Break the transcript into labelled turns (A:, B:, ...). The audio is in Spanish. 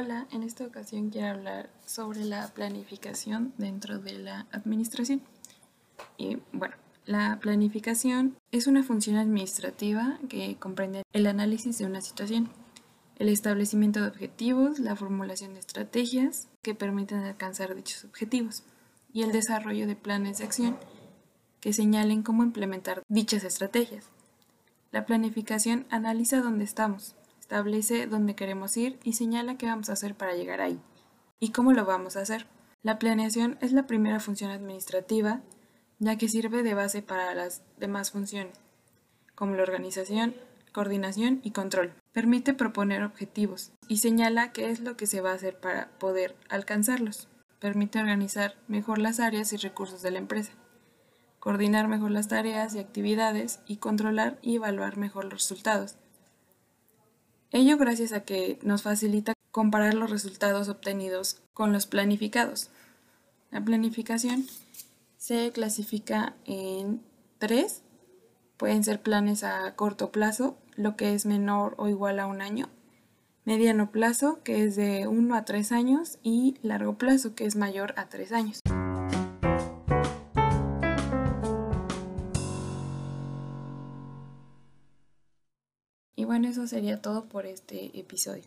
A: Hola, en esta ocasión quiero hablar sobre la planificación dentro de la administración. Y bueno, la planificación es una función administrativa que comprende el análisis de una situación, el establecimiento de objetivos, la formulación de estrategias que permiten alcanzar dichos objetivos y el desarrollo de planes de acción que señalen cómo implementar dichas estrategias. La planificación analiza dónde estamos, establece dónde queremos ir y señala qué vamos a hacer para llegar ahí y cómo lo vamos a hacer. La planeación es la primera función administrativa ya que sirve de base para las demás funciones, como la organización, coordinación y control. Permite proponer objetivos y señala qué es lo que se va a hacer para poder alcanzarlos. Permite organizar mejor las áreas y recursos de la empresa, coordinar mejor las tareas y actividades y controlar y evaluar mejor los resultados Ello gracias a que nos facilita comparar los resultados obtenidos con los planificados. La planificación se clasifica en tres. Pueden ser planes a corto plazo, lo que es menor o igual a un año, mediano plazo, que es de 1 a 3 años, y largo plazo, que es mayor a 3 años. Bueno, eso sería todo por este episodio.